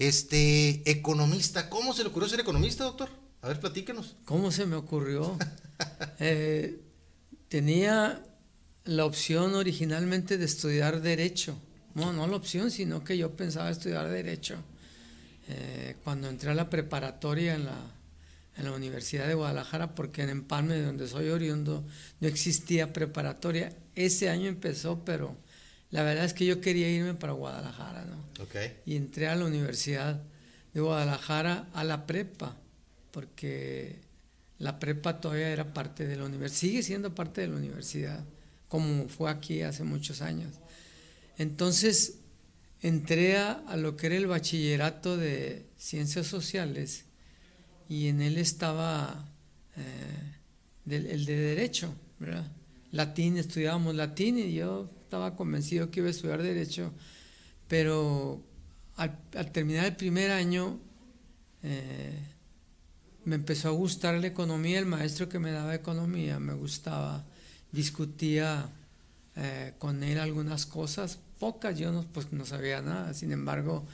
este, economista. ¿Cómo se le ocurrió ser economista, doctor? A ver, platíquenos. ¿Cómo se me ocurrió? Eh, tenía la opción originalmente de estudiar Derecho. No, no la opción, sino que yo pensaba estudiar Derecho. Eh, cuando entré a la preparatoria en la, en la Universidad de Guadalajara, porque en Empalme, donde soy oriundo, no existía preparatoria. Ese año empezó, pero la verdad es que yo quería irme para Guadalajara, ¿no? Okay. Y entré a la Universidad de Guadalajara a la prepa, porque la prepa todavía era parte de la universidad, sigue siendo parte de la universidad, como fue aquí hace muchos años. Entonces entré a, lo que era el bachillerato de ciencias sociales y en él estaba eh, el de derecho, ¿verdad? Latín, estudiábamos latín y yo estaba convencido que iba a estudiar derecho, pero al, terminar el primer año eh, me empezó a gustar la economía, el maestro que me daba economía me gustaba, discutía eh, con él algunas cosas, pocas, yo no, pues no sabía nada, sin embargo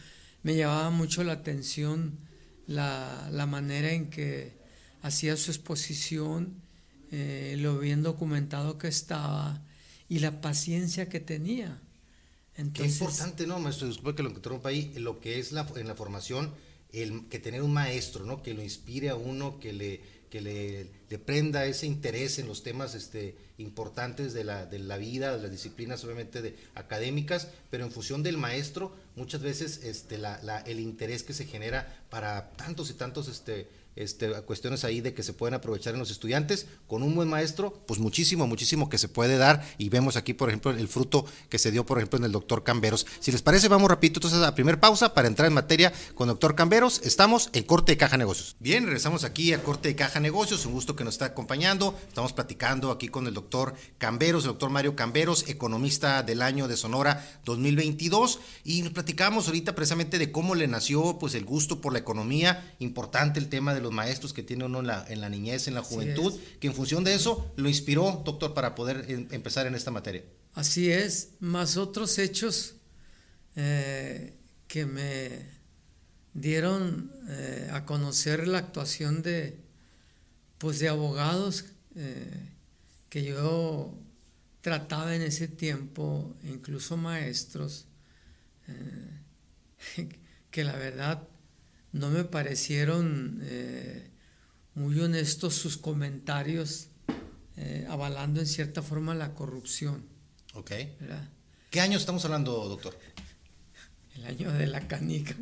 me llamaba mucho la atención la, manera en que hacía su exposición, eh, lo bien documentado que estaba y la paciencia que tenía. Qué importante, ¿no, maestro? Disculpe que lo interrumpa ahí, lo que es la, en la formación, el, que tener un maestro, ¿no? Que lo inspire a uno, que le, que le, le prenda ese interés en los temas este, importantes de la, de la vida, de las disciplinas obviamente de, académicas, pero en función del maestro, muchas veces este, la, la, el interés que se genera para tantos y tantos este, este, cuestiones ahí de que se pueden aprovechar en los estudiantes. Con un buen maestro, pues muchísimo, muchísimo que se puede dar. Y vemos aquí, por ejemplo, el fruto que se dio, por ejemplo, en el doctor Camberos. Si les parece, vamos rapidito entonces a la primera pausa para entrar en materia con doctor Camberos. Estamos en Corte de Caja Negocios. Bien, regresamos aquí a Corte de Caja Negocios. Un gusto que nos está acompañando. Estamos platicando aquí con el doctor Camberos, el doctor Mario Camberos, economista del año de Sonora 2022. Y nos platicamos ahorita precisamente de cómo le nació pues el gusto por la economía. Importante el tema de los maestros que tiene uno en la, en la niñez, en la juventud, que en función de eso lo inspiró, doctor, para poder em, empezar en esta materia. Así es, más otros hechos eh, que me dieron eh, a conocer la actuación de, pues de abogados eh, que yo trataba en ese tiempo, incluso maestros, que la verdad no me parecieron eh, muy honestos sus comentarios eh, avalando en cierta forma la corrupción. Ok. ¿Qué año estamos hablando, doctor? El año de la canica,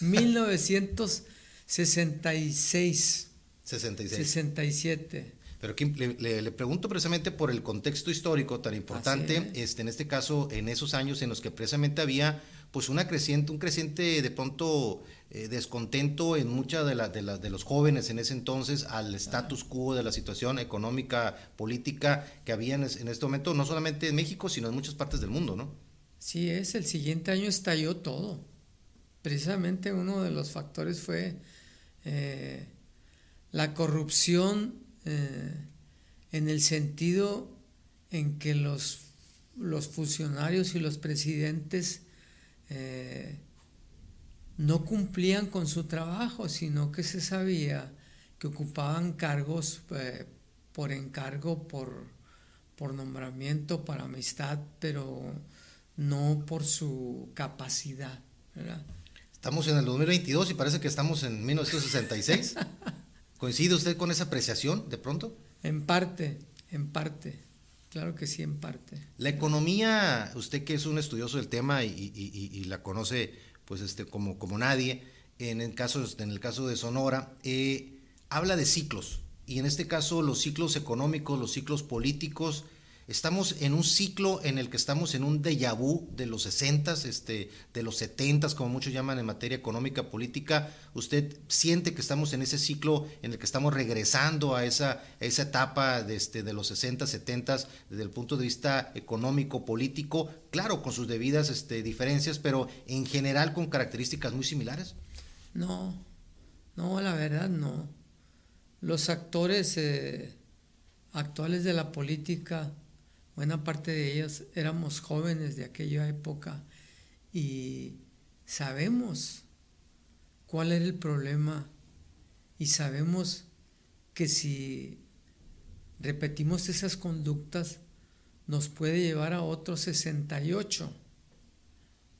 1966. 66. 67. Pero aquí le, pregunto precisamente por el contexto histórico tan importante, este, en este caso, en esos años en los que precisamente había pues una creciente, un creciente de pronto eh, descontento en muchas de, de, de, los jóvenes en ese entonces al status quo de la situación económica, política que había en, este momento, no solamente en México, sino en muchas partes del mundo, ¿no? Sí, es, el siguiente año estalló todo. Precisamente uno de los factores fue eh, la corrupción eh, en el sentido en que los, los funcionarios y los presidentes no cumplían con su trabajo, sino que se sabía que ocupaban cargos eh, por encargo, por, por nombramiento, para amistad, pero no por su capacidad. Estamos en el 2022 y parece que estamos en 1966. ¿Coincide usted con esa apreciación de pronto? En parte, en parte. Claro que sí, en parte. La economía, usted que es un estudioso del tema y, y la conoce pues este, como, como nadie, en el caso, en el caso de Sonora, eh, habla de ciclos, y en este caso los ciclos económicos, los ciclos políticos, estamos en un ciclo en el que estamos en un déjà vu de los 60, este, de los 70, como muchos llaman en materia económica, política. ¿Usted siente que estamos en ese ciclo en el que estamos regresando a esa, esa etapa de, este, de los 60, 70 desde el punto de vista económico, político? Claro, con sus debidas este, diferencias, pero en general con características muy similares. No, no, la verdad no. Los actores eh, actuales de la política buena parte de ellos éramos jóvenes de aquella época y sabemos cuál era el problema y sabemos que si repetimos esas conductas nos puede llevar a otros 68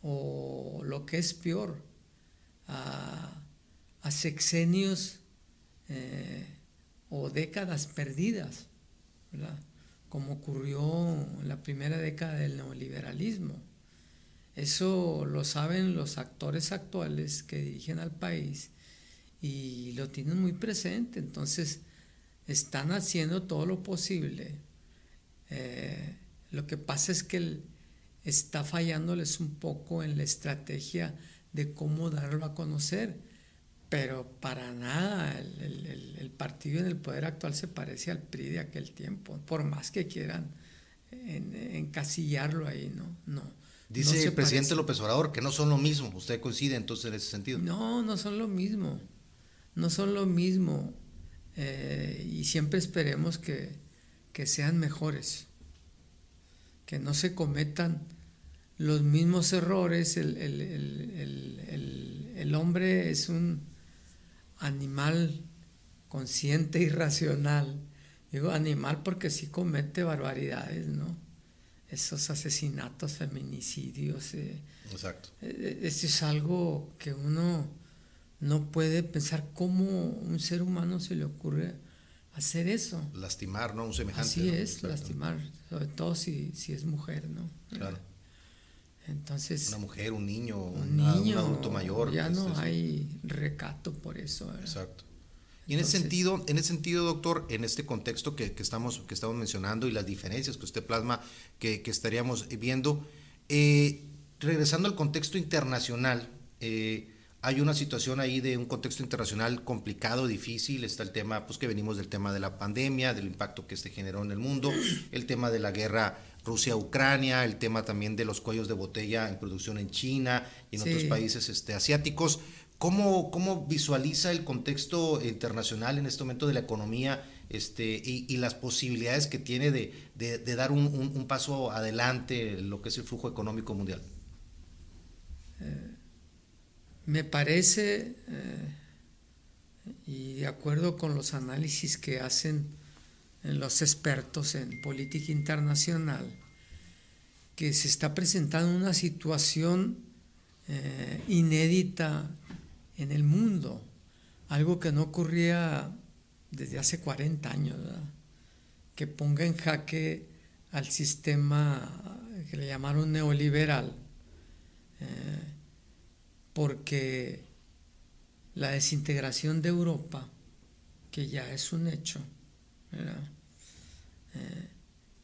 o lo que es peor, a, sexenios eh, o décadas perdidas, como ocurrió en la primera década del neoliberalismo. Eso lo saben los actores actuales que dirigen al país y lo tienen muy presente, entonces están haciendo todo lo posible. Eh, lo que pasa es que está fallándoles un poco en la estrategia de cómo darlo a conocer, pero para nada el, partido en el poder actual se parece al PRI de aquel tiempo, por más que quieran encasillarlo ahí, ¿no? No. Dice el presidente López Obrador que no son lo mismo, ¿usted coincide entonces en ese sentido? No, no son lo mismo, no son lo mismo, eh, y siempre esperemos que, que sean mejores, que no se cometan los mismos errores. El, hombre es un animal consciente y racional. Digo animal porque sí comete barbaridades, ¿no? Esos asesinatos, feminicidios. Eh, Exacto. Eh, eso es algo que uno no puede pensar cómo un ser humano se le ocurre hacer eso. Lastimar, ¿no? Un semejante. Así es, lastimar, sobre todo si, si es mujer, ¿no? Claro. Entonces, una mujer, un niño, un, niño, adulto mayor. Ya no este, hay recato por eso. Exacto. Y en ese sentido, en ese sentido, doctor, en este contexto que, que, estamos, que estamos mencionando y las diferencias que usted plasma que, que estaríamos viendo, eh, regresando al contexto internacional, eh, hay una situación ahí de un contexto internacional complicado, difícil. Está el tema, pues que venimos del tema de la pandemia, del impacto que se generó en el mundo, el tema de la guerra Rusia-Ucrania, el tema también de los cuellos de botella en producción en China y en otros países este, asiáticos. ¿Cómo, ¿Cómo visualiza el contexto internacional en este momento de la economía este, y, las posibilidades que tiene de, de, dar un, un, paso adelante en lo que es el flujo económico mundial? Eh me parece, eh, y de acuerdo con los análisis que hacen los expertos en política internacional, que se está presentando una situación eh, inédita en el mundo, algo que no ocurría desde hace 40 años, que ponga en jaque al sistema que le llamaron neoliberal. Eh, porque la desintegración de Europa, que ya es un hecho, eh,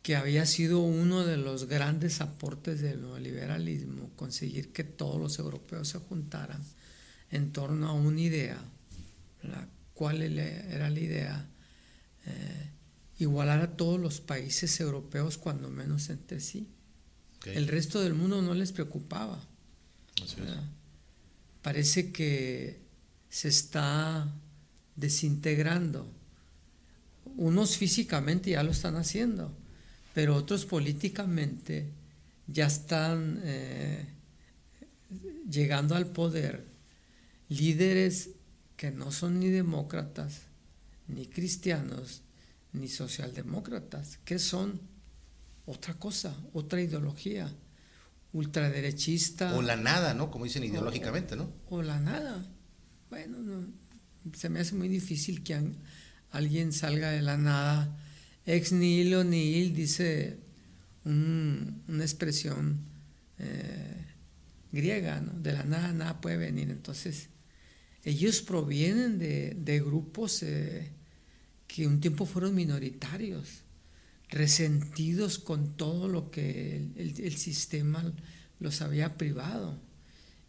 que había sido uno de los grandes aportes del neoliberalismo, conseguir que todos los europeos se juntaran en torno a una idea. ¿Cuál era la idea? Eh, igualar a todos los países europeos cuando menos entre sí. El resto del mundo no les preocupaba parece que se está desintegrando. Unos físicamente ya lo están haciendo, pero otros políticamente ya están eh, llegando al poder líderes que no son ni demócratas, ni cristianos, ni socialdemócratas, que son otra cosa, otra ideología ultraderechista. O la nada, ¿no? Como dicen ideológicamente, ¿no? O la nada. Bueno, se me hace muy difícil que alguien salga de la nada. Ex nihilo nihil, dice una expresión eh, griega, ¿no? De la nada nada puede venir. Entonces, ellos provienen de, grupos eh, que un tiempo fueron minoritarios resentidos con todo lo que el, sistema los había privado.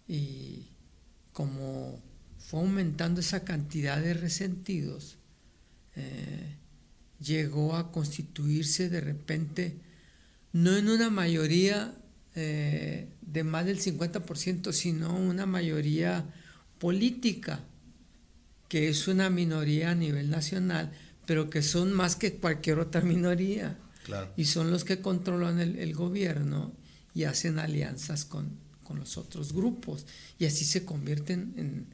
Y como fue aumentando esa cantidad de resentidos, eh, llegó a constituirse de repente, no en una mayoría eh, de más del 50%, sino una mayoría política, que es una minoría a nivel nacional, pero que son más que cualquier otra minoría. Y son los que controlan el, gobierno y hacen alianzas con, los otros grupos. Y así se convierten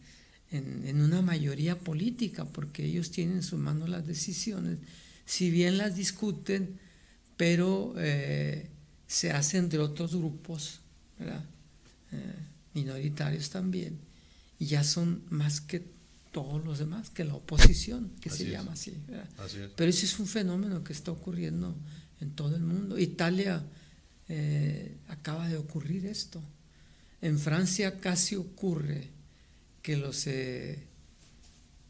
en, una mayoría política, porque ellos tienen en sus manos las decisiones, si bien las discuten, pero eh, se hacen de otros grupos, ¿verdad? Eh, minoritarios también, y ya son más que todos los demás, que la oposición, que se llama así. Pero ese es un fenómeno que está ocurriendo en todo el mundo. Italia eh, acaba de ocurrir esto. En Francia casi ocurre que los eh,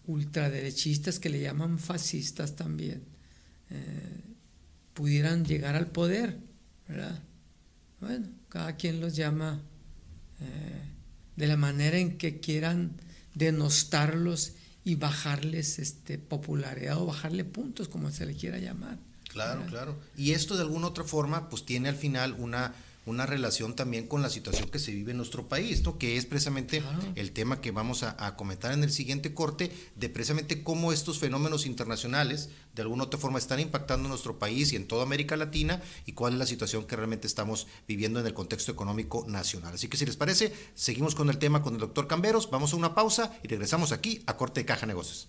ultraderechistas, que le llaman fascistas también, eh, pudieran llegar al poder, ¿verdad? Bueno, cada quien los llama de la manera en que quieran denostarlos y bajarles este, popularidad o bajarle puntos, como se le quiera llamar. Claro, claro. Y esto de alguna otra forma, pues tiene al final una una relación también con la situación que se vive en nuestro país, ¿no? que es precisamente el tema que vamos a, comentar en el siguiente corte, de precisamente cómo estos fenómenos internacionales de alguna otra forma están impactando en nuestro país y en toda América Latina y cuál es la situación que realmente estamos viviendo en el contexto económico nacional. Así que si les parece, seguimos con el tema con el doctor Camberos, vamos a una pausa y regresamos aquí a Corte de Caja Negocios.